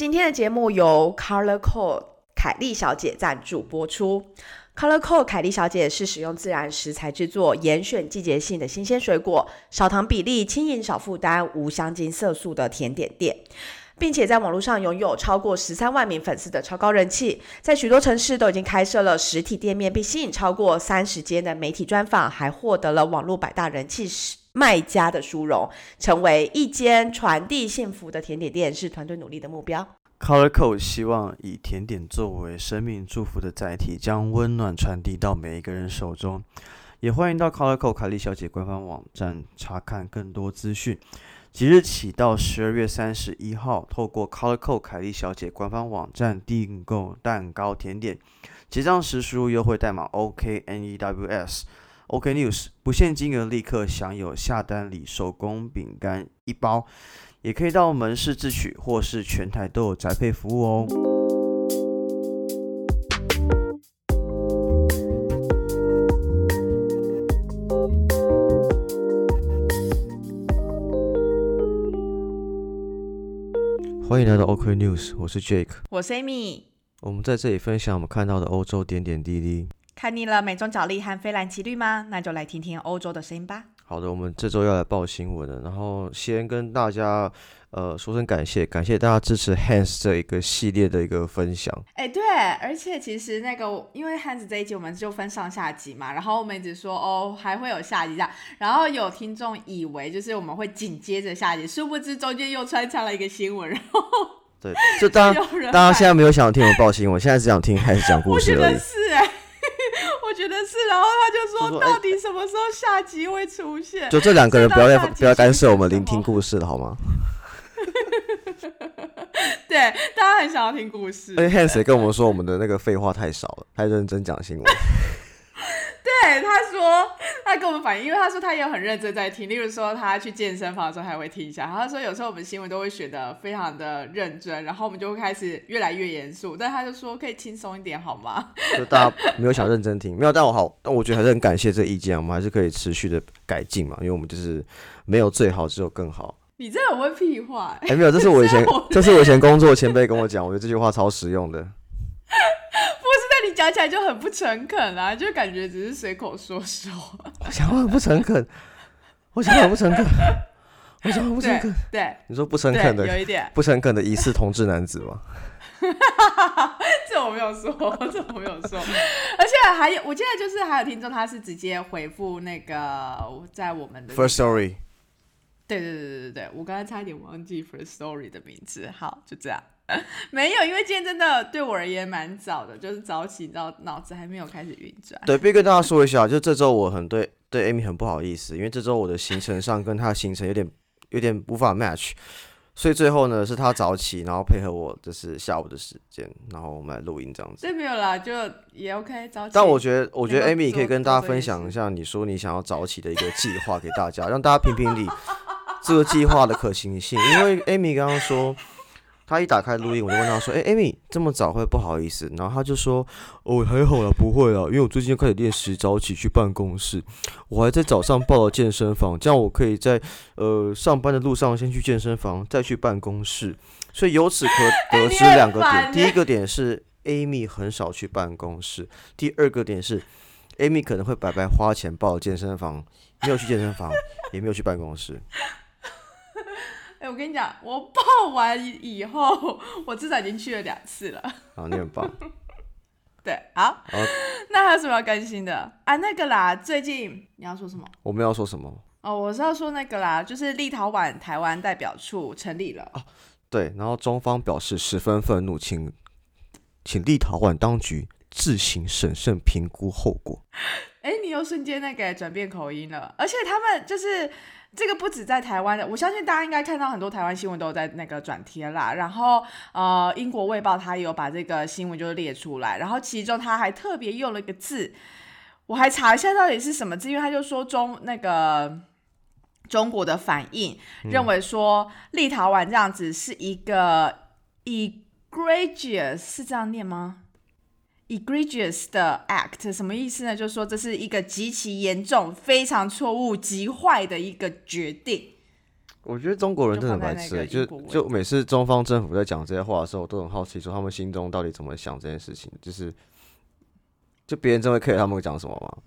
今天的节目由 Color Code 凯莉小姐赞助播出。Color Code 凯莉小姐是使用自然食材制作，严选季节性的新鲜水果，少糖比例，轻盈少负担，无香精色素的甜点店，并且在网络上拥有超过十三万名粉丝的超高人气，在许多城市都已经开设了实体店面，并吸引超过三十间的媒体专访，还获得了网络百大人气卖家的殊荣，成为一间传递幸福的甜点店，是团队努力的目标。Colorco 希望以甜点作为生命祝福的载体，将温暖传递到每一个人手中。也欢迎到 Colorco 凯莉小姐官方网站查看更多资讯。即日起到十二月三十一号，透过 Colorco 凯莉小姐官方网站订购蛋糕甜点，结账时输入优惠代码 OKNEWS。News 不限金额，立刻享有下单礼手工饼干一包。也可以到门市自取，或是全台都有宅配服务哦。欢迎来到 OK News，我是 Jake，我是 Amy。我们在这里分享我们看到的欧洲点点滴滴。看腻了美中角力和菲兰奇绿吗？那就来听听欧洲的声音吧。好的，我们这周要来报新闻了，然后先跟大家呃说声感谢，感谢大家支持 Hans 这一个系列的一个分享。哎，对，而且其实那个因为 Hans 这一集我们就分上下集嘛，然后我们一直说哦还会有下集这样，然后有听众以为就是我们会紧接着下集，殊不知中间又穿插了一个新闻，然后对，就当大家 现在没有想听我报新闻，现在只想听 Hans 讲故事而已。是哎。我觉得是，然后他就说，到底什么时候下集会出现？就这两个人不要再不要干涉我们聆听故事了，好吗？对，大家很想要听故事。而且 Hans 跟我们说，我们的那个废话太少了，太认真讲新闻。对，他说他跟我们反映，因为他说他也很认真在听。例如说，他去健身房的时候，还会听一下。然后他说有时候我们新闻都会选的非常的认真，然后我们就会开始越来越严肃。但他就说可以轻松一点好吗？就大家没有想认真听，没有。但我好，但我觉得还是很感谢这意见，我们还是可以持续的改进嘛。因为我们就是没有最好，只有更好。你这很会屁话。哎，没有，这是我以前，这是我以前工作前辈跟我讲，我觉得这句话超实用的。你讲起来就很不诚恳啊，就感觉只是随口说说。我讲 话很不诚恳，我讲话很不诚恳，我讲话不诚恳。对，你说不诚恳的，有一点不诚恳的疑似同志男子吗？这我没有说，这我没有说。而且还有，我记得就是还有听众，他是直接回复那个在我们的 First Story。对对对对对对，我刚才差一点忘记 First Story 的名字。好，就这样。没有，因为今天真的对我而言蛮早的，就是早起，到脑子还没有开始运转。对，必须跟大家说一下，就这周我很对对 Amy 很不好意思，因为这周我的行程上跟他的行程有点有点无法 match，所以最后呢是他早起，然后配合我就是下午的时间，然后我们来录音这样子。这没有啦，就也 OK 早起。但我觉得，我觉得 Amy 可以跟大家分享一下，你说你想要早起的一个计划给大家，让大家评评理这个计划的可行性，因为 Amy 刚刚说。他一打开录音，我就问他说：“哎，Amy，这么早会不好意思？”然后他就说：“哦，还好啦，不会啦，因为我最近开始练习早起去办公室，我还在早上报了健身房，这样我可以在呃上班的路上先去健身房，再去办公室。所以由此可得知两个点：第一个点是 Amy 很少去办公室；第二个点是 Amy 可能会白白花钱报了健身房，没有去健身房，也没有去办公室。”哎，我跟你讲，我报完以后，我至少已经去了两次了。好，你很棒。对，好。那还有什么要更新的啊？那个啦，最近你要说什么？我们要说什么？哦，我是要说那个啦，就是立陶宛台湾代表处成立了。哦，对，然后中方表示十分愤怒，请请立陶宛当局自行审慎评估后果。哎，你又瞬间那个转变口音了，而且他们就是。这个不止在台湾的，我相信大家应该看到很多台湾新闻都有在那个转贴啦。然后，呃，英国卫报它有把这个新闻就列出来，然后其中他还特别用了一个字，我还查一下到底是什么字，因为他就说中那个中国的反应，认为说立陶宛这样子是一个 egregious，是这样念吗？egregious 的 act 什么意思呢？就是说这是一个极其严重、非常错误、极坏的一个决定。我觉得中国人真的很白痴，就就每次中方政府在讲这些话的时候，我都很好奇，说他们心中到底怎么想这件事情，就是就别人真会 care 他们会讲什么吗？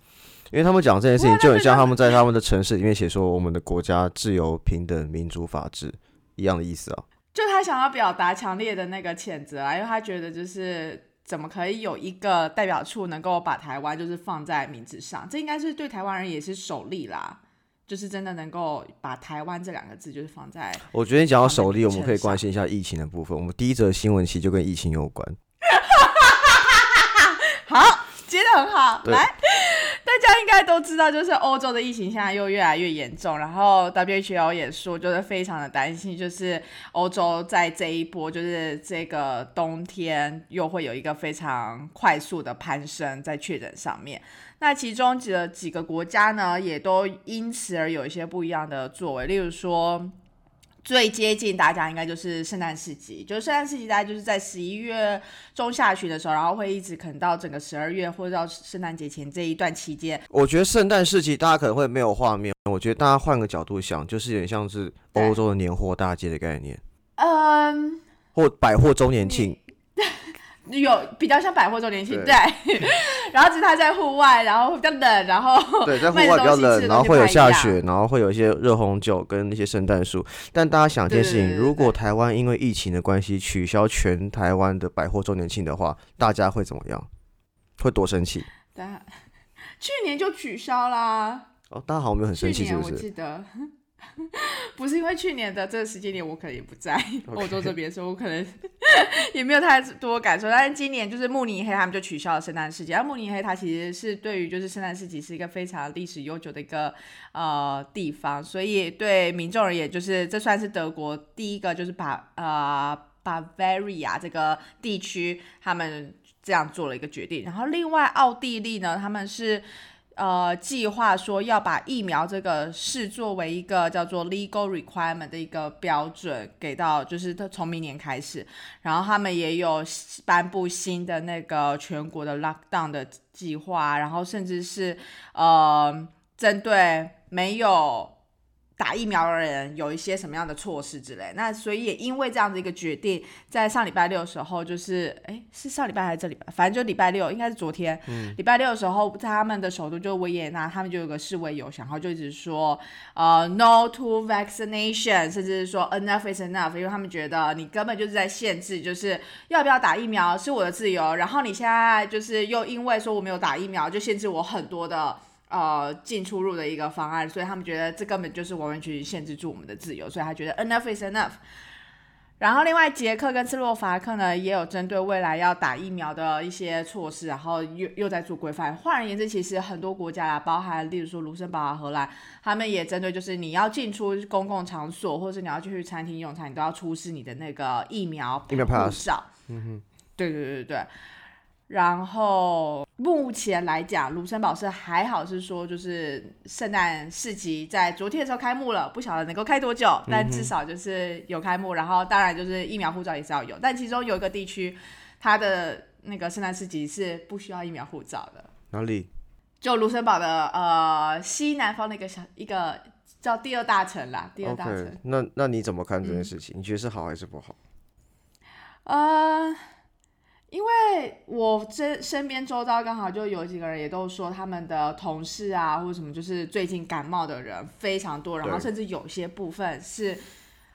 因为他们讲这件事情，就很像他们在他们的城市里面写说我们的国家自由、平等、民主、法治一样的意思啊。就他想要表达强烈的那个谴责啊，因为他觉得就是怎么可以有一个代表处能够把台湾就是放在名字上，这应该是对台湾人也是首例啦。就是真的能够把台湾这两个字就是放在，我觉得你讲到首例，我们可以关心一下疫情的部分。我们第一则新闻其实就跟疫情有关。好，接的很好，来。大家应该都知道，就是欧洲的疫情现在又越来越严重，然后 WHO 也说，就是非常的担心，就是欧洲在这一波，就是这个冬天又会有一个非常快速的攀升在确诊上面。那其中几个几个国家呢，也都因此而有一些不一样的作为，例如说。最接近大家应该就是圣诞市集，就是圣诞市集大概就是在十一月中下旬的时候，然后会一直可能到整个十二月或者到圣诞节前这一段期间。我觉得圣诞市集大家可能会没有画面，我觉得大家换个角度想，就是有点像是欧洲的年货大街的概念，嗯，或百货周年庆。有比较像百货周年庆，对，然后只是它在户外，然后比较冷，然后对，在户外比较冷，然后会有下雪，然后会有一些热红酒跟那些圣诞树。但大家想一件事情，如果台湾因为疫情的关系取消全台湾的百货周年庆的话，大家会怎么样？会多生气？对，去年就取消啦。哦，大家好像没有很生气，是不是？我记得。不是因为去年的这个时间点，我可能也不在欧洲这边，所以我可能 也没有太多感受。但是今年就是慕尼黑，他们就取消了圣诞市集。而慕尼黑它其实是对于就是圣诞市集是一个非常历史悠久的一个呃地方，所以对民众而言，就是这算是德国第一个就是把呃 Bavaria 这个地区他们这样做了一个决定。然后另外奥地利呢，他们是。呃，计划说要把疫苗这个视作为一个叫做 legal requirement 的一个标准，给到就是从明年开始，然后他们也有颁布新的那个全国的 lockdown 的计划，然后甚至是呃针对没有。打疫苗的人有一些什么样的措施之类，那所以也因为这样的一个决定，在上礼拜六的时候，就是哎是上礼拜还是这礼拜，反正就礼拜六，应该是昨天，礼拜六的时候，在他们的首都就维也纳，他们就有个示威游行，然后就一直说呃 no to vaccination，甚至是说 enough is enough，因为他们觉得你根本就是在限制，就是要不要打疫苗是我的自由，然后你现在就是又因为说我没有打疫苗，就限制我很多的。呃，进出入的一个方案，所以他们觉得这根本就是完完全全限制住我们的自由，所以他觉得 enough is enough。然后另外，捷克跟斯洛伐克呢，也有针对未来要打疫苗的一些措施，然后又又在做规范。换而言之，其实很多国家啦，包含例如说卢森堡啊、荷兰，他们也针对就是你要进出公共场所，或者是你要去餐厅用餐，你都要出示你的那个疫苗疫苗护照。嗯哼，对对对对。然后目前来讲，卢森堡是还好，是说就是圣诞市集在昨天的时候开幕了，不晓得能够开多久，但至少就是有开幕。然后当然就是疫苗护照也是要有，但其中有一个地区，它的那个圣诞市集是不需要疫苗护照的。哪里？就卢森堡的呃西南方的一个小一个叫第二大城啦，第二大城。那那你怎么看这件事情？你觉得是好还是不好？呃。因为我身身边周遭刚好就有几个人也都说他们的同事啊或者什么，就是最近感冒的人非常多，然后甚至有些部分是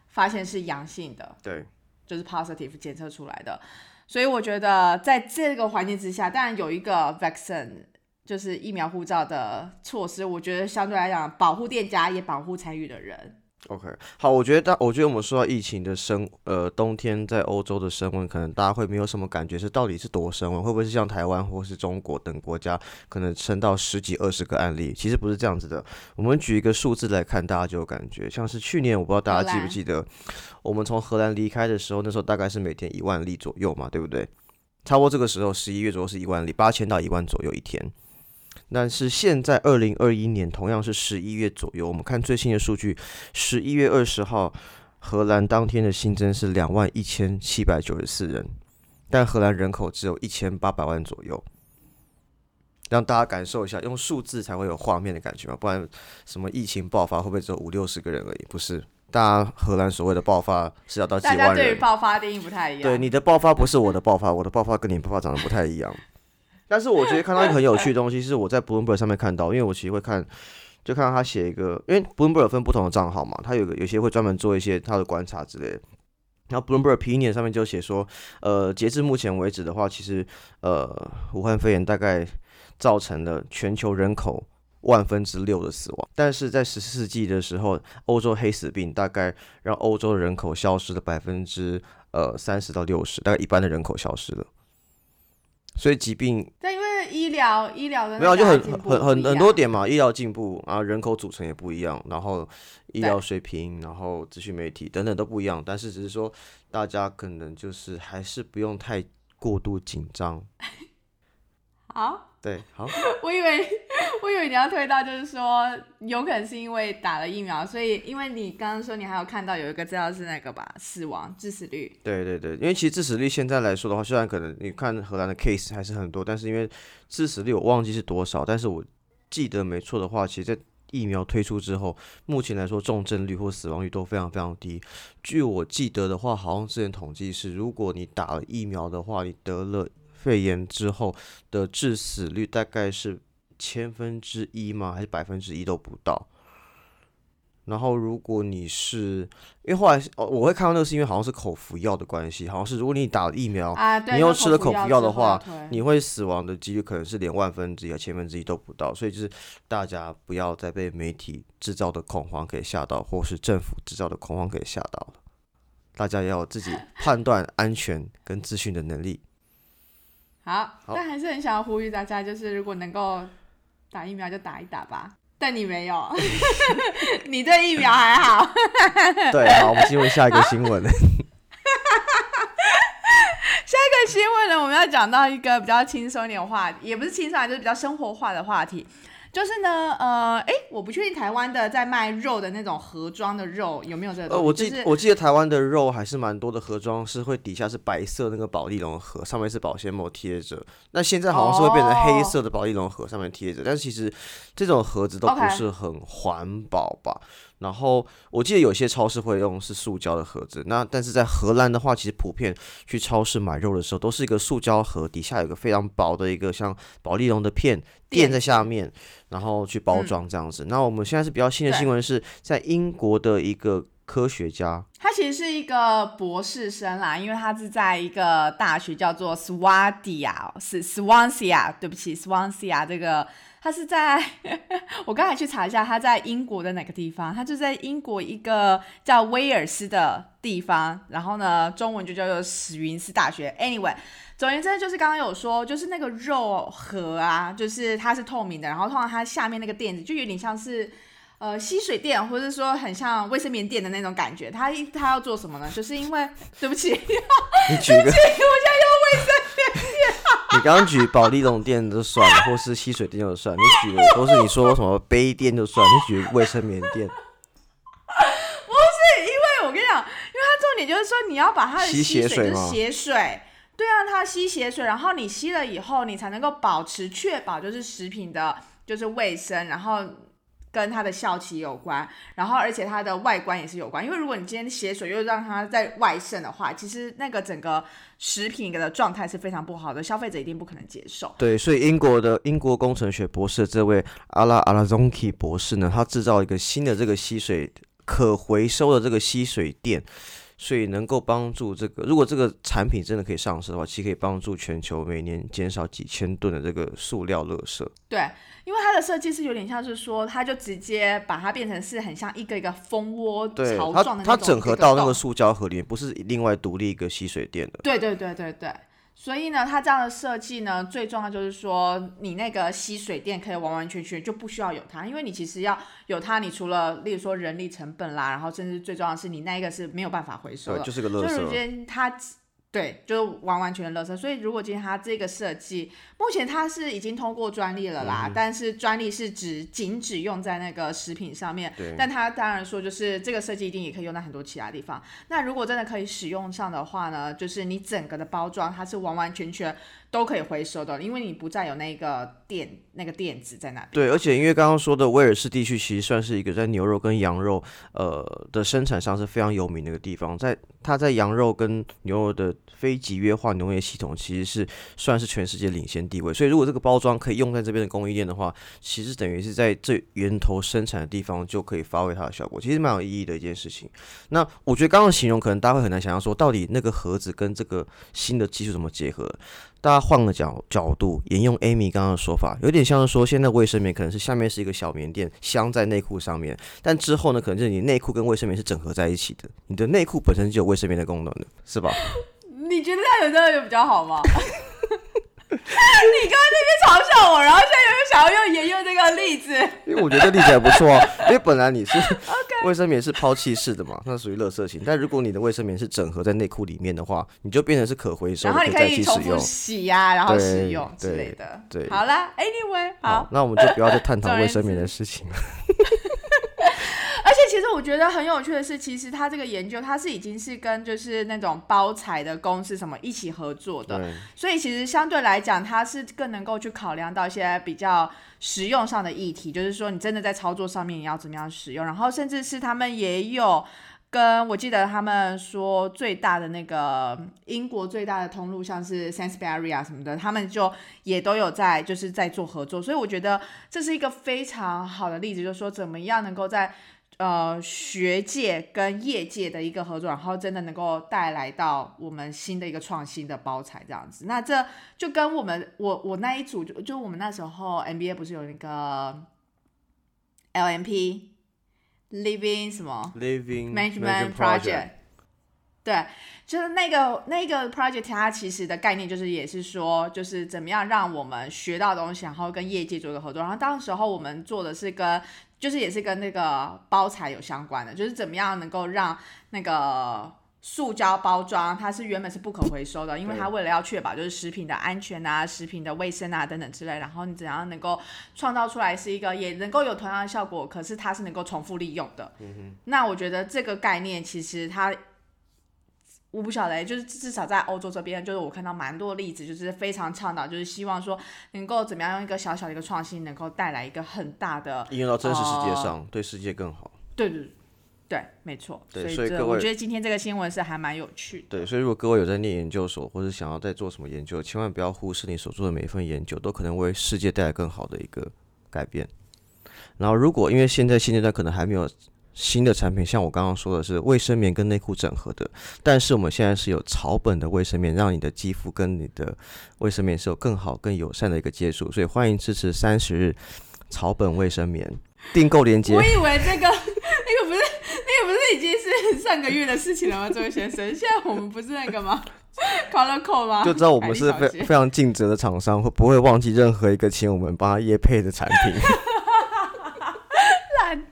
发现是阳性的，对，就是 positive 检测出来的。所以我觉得在这个环境之下，当然有一个 vaccine 就是疫苗护照的措施，我觉得相对来讲保护店家也保护参与的人。OK，好，我觉得大，我觉得我们说到疫情的升，呃，冬天在欧洲的升温，可能大家会没有什么感觉，是到底是多升温？会不会是像台湾或是中国等国家，可能升到十几、二十个案例？其实不是这样子的。我们举一个数字来看，大家就有感觉，像是去年，我不知道大家记不记得，我们从荷兰离开的时候，那时候大概是每天一万例左右嘛，对不对？差不多这个时候，十一月左右是一万例，八千到一万左右一天。但是现在二零二一年同样是十一月左右，我们看最新的数据，十一月二十号，荷兰当天的新增是两万一千七百九十四人，但荷兰人口只有一千八百万左右，让大家感受一下，用数字才会有画面的感觉嘛，不然什么疫情爆发会不会只有五六十个人而已？不是，大家荷兰所谓的爆发是要到几万人。大家对于爆发定义不太一样。对，你的爆发不是我的爆发，我的爆发跟你爆发长得不太一样。但是我觉得看到一个很有趣的东西，是我在 Bloomberg 上面看到，因为我其实会看，就看到他写一个，因为 Bloomberg 分不同的账号嘛，他有个有些会专门做一些他的观察之类的。然后 Bloomberg Opinion 上面就写说，呃，截至目前为止的话，其实呃，武汉肺炎大概造成了全球人口万分之六的死亡。但是在十四世纪的时候，欧洲黑死病大概让欧洲的人口消失了百分之呃三十到六十，大概一般的人口消失了。所以疾病，但因为医疗医疗的没有就很很很很多点嘛，医疗进步啊，人口组成也不一样，然后医疗水平，然后资讯媒体等等都不一样，但是只是说大家可能就是还是不用太过度紧张。好。对，好。我以为，我以为你要推到，就是说，有可能是因为打了疫苗，所以，因为你刚刚说你还有看到有一个资料是那个吧，死亡致死率。对对对，因为其实致死率现在来说的话，虽然可能你看荷兰的 case 还是很多，但是因为致死率我忘记是多少，但是我记得没错的话，其实，在疫苗推出之后，目前来说重症率或死亡率都非常非常低。据我记得的话，好像之前统计是，如果你打了疫苗的话，你得了。肺炎之后的致死率大概是千分之一吗？还是百分之一都不到？然后如果你是，因为后来哦，我会看到那个是因为好像是口服药的关系，好像是如果你打了疫苗，你又吃了口服药的话，你会死亡的几率可能是连万分之一、千分之一都不到。所以就是大家不要再被媒体制造的恐慌给吓到，或是政府制造的恐慌给吓到了。大家要有自己判断安全跟资讯的能力。好，但还是很想要呼吁大家，就是如果能够打疫苗就打一打吧。但你没有，你对疫苗还好。对，好，我们进入下一个新闻。下一个新闻呢，我们要讲到一个比较轻松一点的话题，也不是轻松，就是比较生活化的话题。就是呢，呃，哎，我不确定台湾的在卖肉的那种盒装的肉有没有这个。呃，我记我记得台湾的肉还是蛮多的，盒装是会底下是白色那个保利龙盒，上面是保鲜膜贴着。那现在好像是会变成黑色的保利龙盒，上面贴着。但是其实这种盒子都不是很环保吧？然后我记得有些超市会用是塑胶的盒子，那但是在荷兰的话，其实普遍去超市买肉的时候都是一个塑胶盒，底下有个非常薄的一个像保利龙的片垫在下面，然后去包装这样子。那我们现在是比较新的新闻，是在英国的一个科学家，他其实是一个博士生啦，因为他是在一个大学叫做 Swadia，是 Swansea，对不起，Swansea 这个。他是在，我刚才去查一下，他在英国的哪个地方？他就在英国一个叫威尔斯的地方，然后呢，中文就叫做史云斯大学。Anyway，总而言之，就是刚刚有说，就是那个肉盒啊，就是它是透明的，然后通常它下面那个垫子就有点像是呃吸水垫，或者说很像卫生棉垫的那种感觉。他他要做什么呢？就是因为 对不起，你举个，我现在用卫生。你刚刚举保利龙店就算了，或是吸水垫就算，你举的都是你说什么杯垫就算，你举卫生棉垫。不是，因为我跟你讲，因为它重点就是说你要把它的吸血水是血水，对啊，它吸血水，然后你吸了以后，你才能够保持确保就是食品的就是卫生，然后。跟它的效期有关，然后而且它的外观也是有关，因为如果你今天血水又让它在外渗的话，其实那个整个食品的状态是非常不好的，消费者一定不可能接受。对，所以英国的英国工程学博士这位阿拉阿拉 zonki 博士呢，他制造一个新的这个吸水可回收的这个吸水垫。所以能够帮助这个，如果这个产品真的可以上市的话，其实可以帮助全球每年减少几千吨的这个塑料垃圾。对，因为它的设计是有点像是说，它就直接把它变成是很像一个一个蜂窝巢状的它整合到那个塑胶盒里面，不是另外独立一个吸水垫的。对对对对对。所以呢，它这样的设计呢，最重要就是说，你那个吸水垫可以完完全全就不需要有它，因为你其实要有它，你除了例如说人力成本啦，然后甚至最重要的是你那一个是没有办法回收的，就是个垃圾。所以它对，就是完完全全垃圾。所以如果今天它这个设计，目前它是已经通过专利了啦，但是专利是指仅只用在那个食品上面。对。但它当然说，就是这个设计一定也可以用在很多其他地方。那如果真的可以使用上的话呢，就是你整个的包装它是完完全全。都可以回收的，因为你不再有那个垫那个垫子在那边。对，而且因为刚刚说的威尔士地区其实算是一个在牛肉跟羊肉呃的生产上是非常有名的一个地方，在它在羊肉跟牛肉的非集约化农业系统其实是算是全世界领先地位。所以如果这个包装可以用在这边的供应链的话，其实等于是在这源头生产的地方就可以发挥它的效果，其实蛮有意义的一件事情。那我觉得刚刚形容可能大家会很难想象说，到底那个盒子跟这个新的技术怎么结合？大家换个角角度，沿用 Amy 刚刚的说法，有点像是说，现在卫生棉可能是下面是一个小棉垫，镶在内裤上面，但之后呢，可能就是你内裤跟卫生棉是整合在一起的，你的内裤本身就有卫生棉的功能的，是吧？你觉得这样有这样有比较好吗？你刚刚那边嘲笑我，然后现在又想要用沿用这个例子，因为我觉得这例子还不错啊。因为本来你是卫生棉是抛弃式的嘛，那属于垃圾型。但如果你的卫生棉是整合在内裤里面的话，你就变成是可回收，然后你可以重复洗呀，然后使用之类的。对，好了，Anyway，好，那我们就不要再探讨卫生棉的事情了。我觉得很有趣的是，其实他这个研究，他是已经是跟就是那种包材的公司什么一起合作的，所以其实相对来讲，他是更能够去考量到一些比较实用上的议题，就是说你真的在操作上面你要怎么样使用，然后甚至是他们也有跟我记得他们说最大的那个英国最大的通路，像是 Sainsbury 啊什么的，他们就也都有在就是在做合作，所以我觉得这是一个非常好的例子，就是说怎么样能够在呃，学界跟业界的一个合作，然后真的能够带来到我们新的一个创新的包材这样子。那这就跟我们我我那一组就就我们那时候 MBA 不是有那个 LMP Living 什么 Living Management Project。对，就是那个那个 project，它其实的概念就是也是说，就是怎么样让我们学到东西，然后跟业界做一个合作。然后当时候我们做的是跟，就是也是跟那个包材有相关的，就是怎么样能够让那个塑胶包装，它是原本是不可回收的，因为它为了要确保就是食品的安全啊、食品的卫生啊等等之类。然后你怎样能够创造出来是一个也能够有同样的效果，可是它是能够重复利用的。嗯那我觉得这个概念其实它。我不晓得，就是至少在欧洲这边，就是我看到蛮多例子，就是非常倡导，就是希望说能够怎么样用一个小小的一个创新，能够带来一个很大的应用到真实世界上，对世界更好。对对对，没错。对，所以各位，我觉得今天这个新闻是还蛮有趣的。对，所以如果各位有在念研究所，或者想要在做什么研究，千万不要忽视你所做的每一份研究，都可能为世界带来更好的一个改变。然后，如果因为现在现阶段可能还没有。新的产品，像我刚刚说的是卫生棉跟内裤整合的，但是我们现在是有草本的卫生棉，让你的肌肤跟你的卫生棉是有更好、更友善的一个接触，所以欢迎支持三十日草本卫生棉订购链接。我以为这个那个不是那个不是已经是上个月的事情了吗？这位先生，现在我们不是那个吗？Color Code 吗？就知道我们是非非常尽责的厂商，会不会忘记任何一个请我们帮他业配的产品？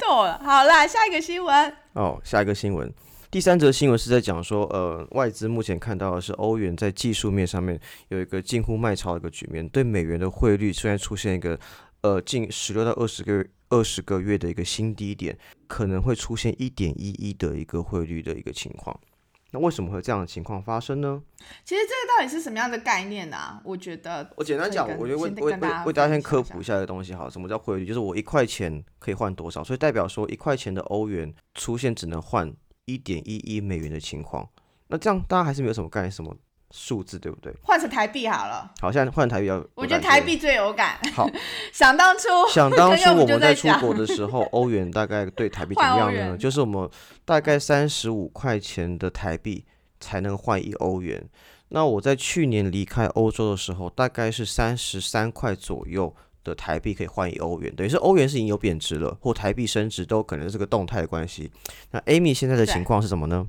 好啦，下一个新闻。哦，下一个新闻，第三则新闻是在讲说，呃，外资目前看到的是欧元在技术面上面有一个近乎卖超的一个局面，对美元的汇率虽然出现一个呃近十六到二十个月二十个月的一个新低点，可能会出现一点一一的一个汇率的一个情况。那为什么会这样的情况发生呢？其实这个到底是什么样的概念呢？我觉得我简单讲，我觉得为为为为大家先科普一下这个东西好，什么叫汇率？就是我一块钱可以换多少，所以代表说一块钱的欧元出现只能换一点一一美元的情况。那这样大家还是没有什么概念，什么？数字对不对？换成台币好了。好，现在换台币要。我觉得台币最有感。好，想当初，想当初我们在出国的时候，欧元大概对台币怎么样呢？就是我们大概三十五块钱的台币才能换一欧元。那我在去年离开欧洲的时候，大概是三十三块左右的台币可以换一欧元，等于是欧元是已经有贬值了，或台币升值都可能是个动态的关系。那 Amy 现在的情况是什么呢？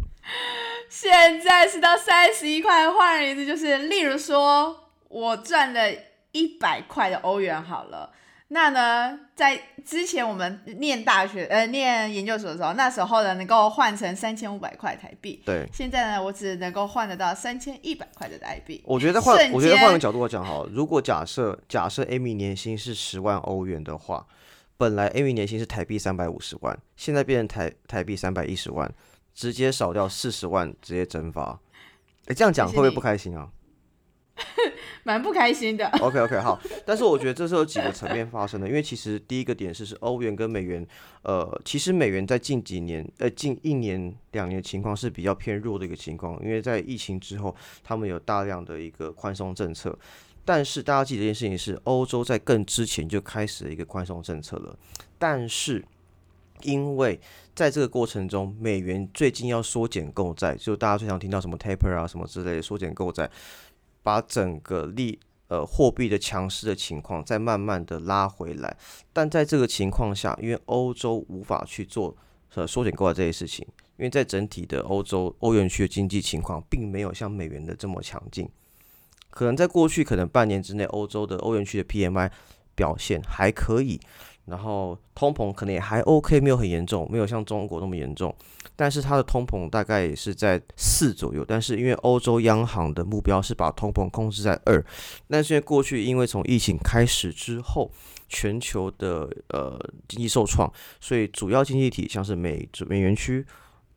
现在是到三十一块，换一次就是，例如说我赚了一百块的欧元好了，那呢，在之前我们念大学呃念研究所的时候，那时候呢能够换成三千五百块台币。对，现在呢，我只能够换得到三千一百块的台币。我觉得换，我觉得换个角度来讲好，如果假设假设 Amy 年薪是十万欧元的话，本来 Amy 年薪是台币三百五十万，现在变成台台币三百一十万，直接少掉四十万，直接蒸发。哎，这样讲会不会不开心啊？蛮不开心的。OK OK 好，但是我觉得这是有几个层面发生的，因为其实第一个点是是欧元跟美元，呃，其实美元在近几年，呃，近一年两年情况是比较偏弱的一个情况，因为在疫情之后，他们有大量的一个宽松政策。但是大家记得一件事情是，欧洲在更之前就开始了一个宽松政策了，但是因为在这个过程中，美元最近要缩减购债，就大家最常听到什么 taper 啊什么之类的缩减购债。把整个利呃货币的强势的情况再慢慢的拉回来，但在这个情况下，因为欧洲无法去做呃缩减购债这些事情，因为在整体的欧洲欧元区的经济情况并没有像美元的这么强劲，可能在过去可能半年之内，欧洲的欧元区的 PMI 表现还可以。然后通膨可能也还 OK，没有很严重，没有像中国那么严重。但是它的通膨大概也是在四左右。但是因为欧洲央行的目标是把通膨控制在二，但是因为过去因为从疫情开始之后，全球的呃经济受创，所以主要经济体像是美美元区、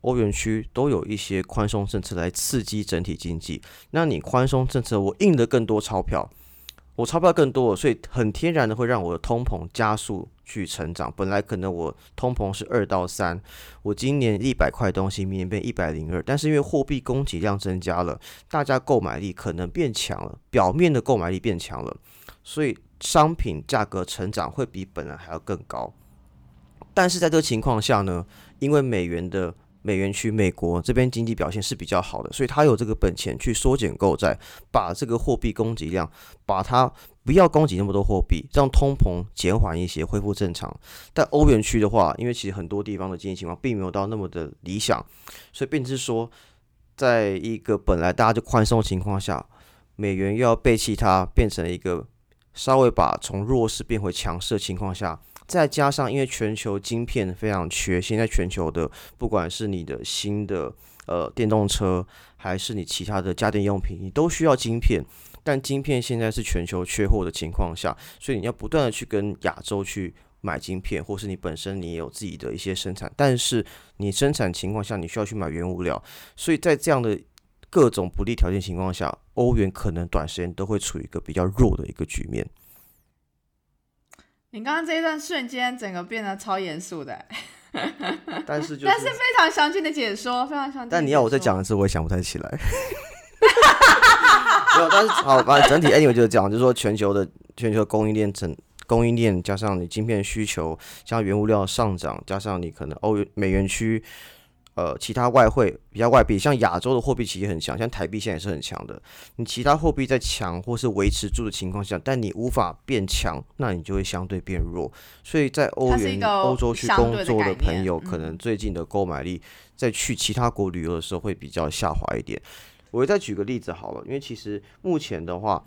欧元区都有一些宽松政策来刺激整体经济。那你宽松政策，我印的更多钞票。我钞票更多，所以很天然的会让我的通膨加速去成长。本来可能我通膨是二到三，我今年一百块东西，明年变一百零二。但是因为货币供给量增加了，大家购买力可能变强了，表面的购买力变强了，所以商品价格成长会比本来还要更高。但是在这个情况下呢，因为美元的美元区美国这边经济表现是比较好的，所以他有这个本钱去缩减购债，把这个货币供给量，把它不要供给那么多货币，让通膨减缓一些，恢复正常。但欧元区的话，因为其实很多地方的经济情况并没有到那么的理想，所以变成说，在一个本来大家就宽松的情况下，美元又要背弃它，变成一个稍微把从弱势变回强势的情况下。再加上，因为全球晶片非常缺，现在全球的不管是你的新的呃电动车，还是你其他的家电用品，你都需要晶片。但晶片现在是全球缺货的情况下，所以你要不断的去跟亚洲去买晶片，或是你本身你也有自己的一些生产，但是你生产情况下你需要去买原物料，所以在这样的各种不利条件情况下，欧元可能短时间都会处于一个比较弱的一个局面。你刚刚这一段瞬间，整个变得超严肃的，但是 就但是非常详尽的解说，非常详尽。但你要我再讲一次，我也想不太起来。没有，但是好，反正整体 anyway 就是这样，就是说全球的全球供应链整供应链加上你晶片需求，加上原物料上涨，加上你可能欧元美元区。呃，其他外汇比较外币，像亚洲的货币其实很强，像台币现在也是很强的。你其他货币在强或是维持住的情况下，但你无法变强，那你就会相对变弱。所以在欧元欧洲去工作的朋友，可能最近的购买力在去其他国旅游的时候会比较下滑一点。我再举个例子好了，因为其实目前的话，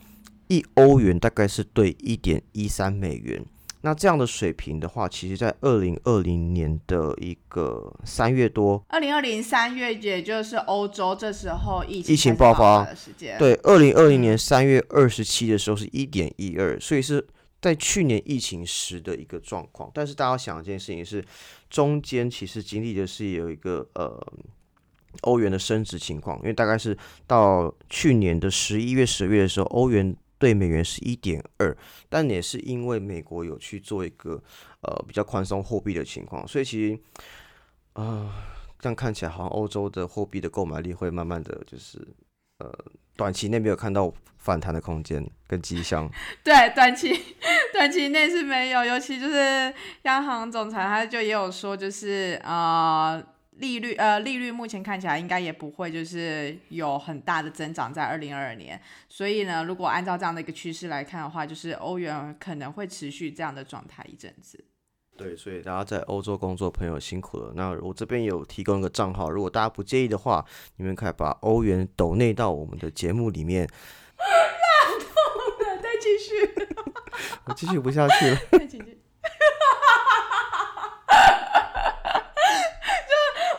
一欧元大概是对一点一三美元。那这样的水平的话，其实，在二零二零年的一个三月多，二零二零三月，也就是欧洲这时候疫情疫情爆发的时间，对，二零二零年三月二十七的时候是一点一二，所以是在去年疫情时的一个状况。但是大家想一件事情是，中间其实经历的是有一个呃欧元的升值情况，因为大概是到去年的十一月、十月的时候，欧元。对美元是一点二，但也是因为美国有去做一个呃比较宽松货币的情况，所以其实啊这样看起来好像欧洲的货币的购买力会慢慢的就是呃短期内没有看到反弹的空间跟迹象。对，短期 短期内是没有，尤其就是央行总裁他就也有说，就是啊。利率呃，利率目前看起来应该也不会就是有很大的增长在二零二二年，所以呢，如果按照这样的一个趋势来看的话，就是欧元可能会持续这样的状态一阵子。对，所以大家在欧洲工作朋友辛苦了。那我这边有提供一个账号，如果大家不介意的话，你们可以把欧元抖内到我们的节目里面。那再继续。我继续不下去了。就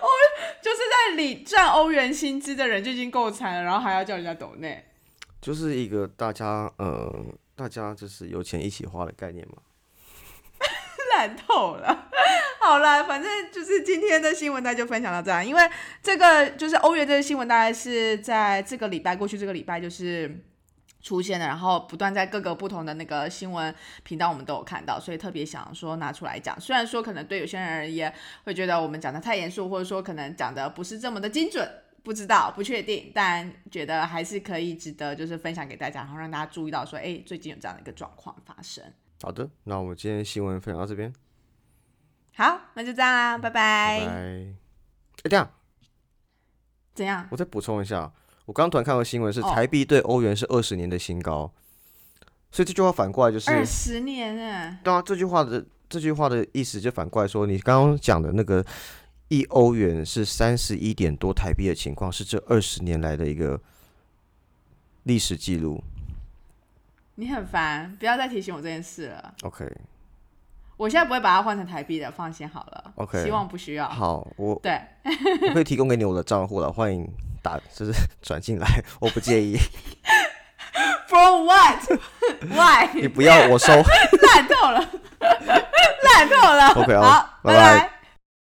欧，就是欧元薪资的人就已经够惨了，然后还要叫人家抖内，就是一个大家呃，大家就是有钱一起花的概念嘛。烂透了。好了，反正就是今天的新闻，大家就分享到这样。因为这个就是欧元这个新闻，大概是在这个礼拜过去，这个礼拜就是出现的，然后不断在各个不同的那个新闻频道，我们都有看到，所以特别想说拿出来讲。虽然说可能对有些人而言会觉得我们讲的太严肃，或者说可能讲的不是这么的精准，不知道不确定，但觉得还是可以值得就是分享给大家，然后让大家注意到说，哎，最近有这样的一个状况发生。好的，那我们今天新闻分享到这边。好，那就这样啦，拜拜。拜。哎，这样，怎样？我再补充一下，我刚突然看到新闻是台币对欧元是二十年的新高，所以这句话反过来就是二十年哎。对啊，这句话的这句话的意思就反过来说，你刚刚讲的那个一欧元是三十一点多台币的情况，是这二十年来的一个历史记录。你很烦，不要再提醒我这件事了。OK。我现在不会把它换成台币的，放心好了。OK，希望不需要。好，我对，我可以提供给你我的账户了，欢迎打，就是转进来，我不介意。For what？Why？你不要我收。烂透了，烂透了。OK，好，拜拜。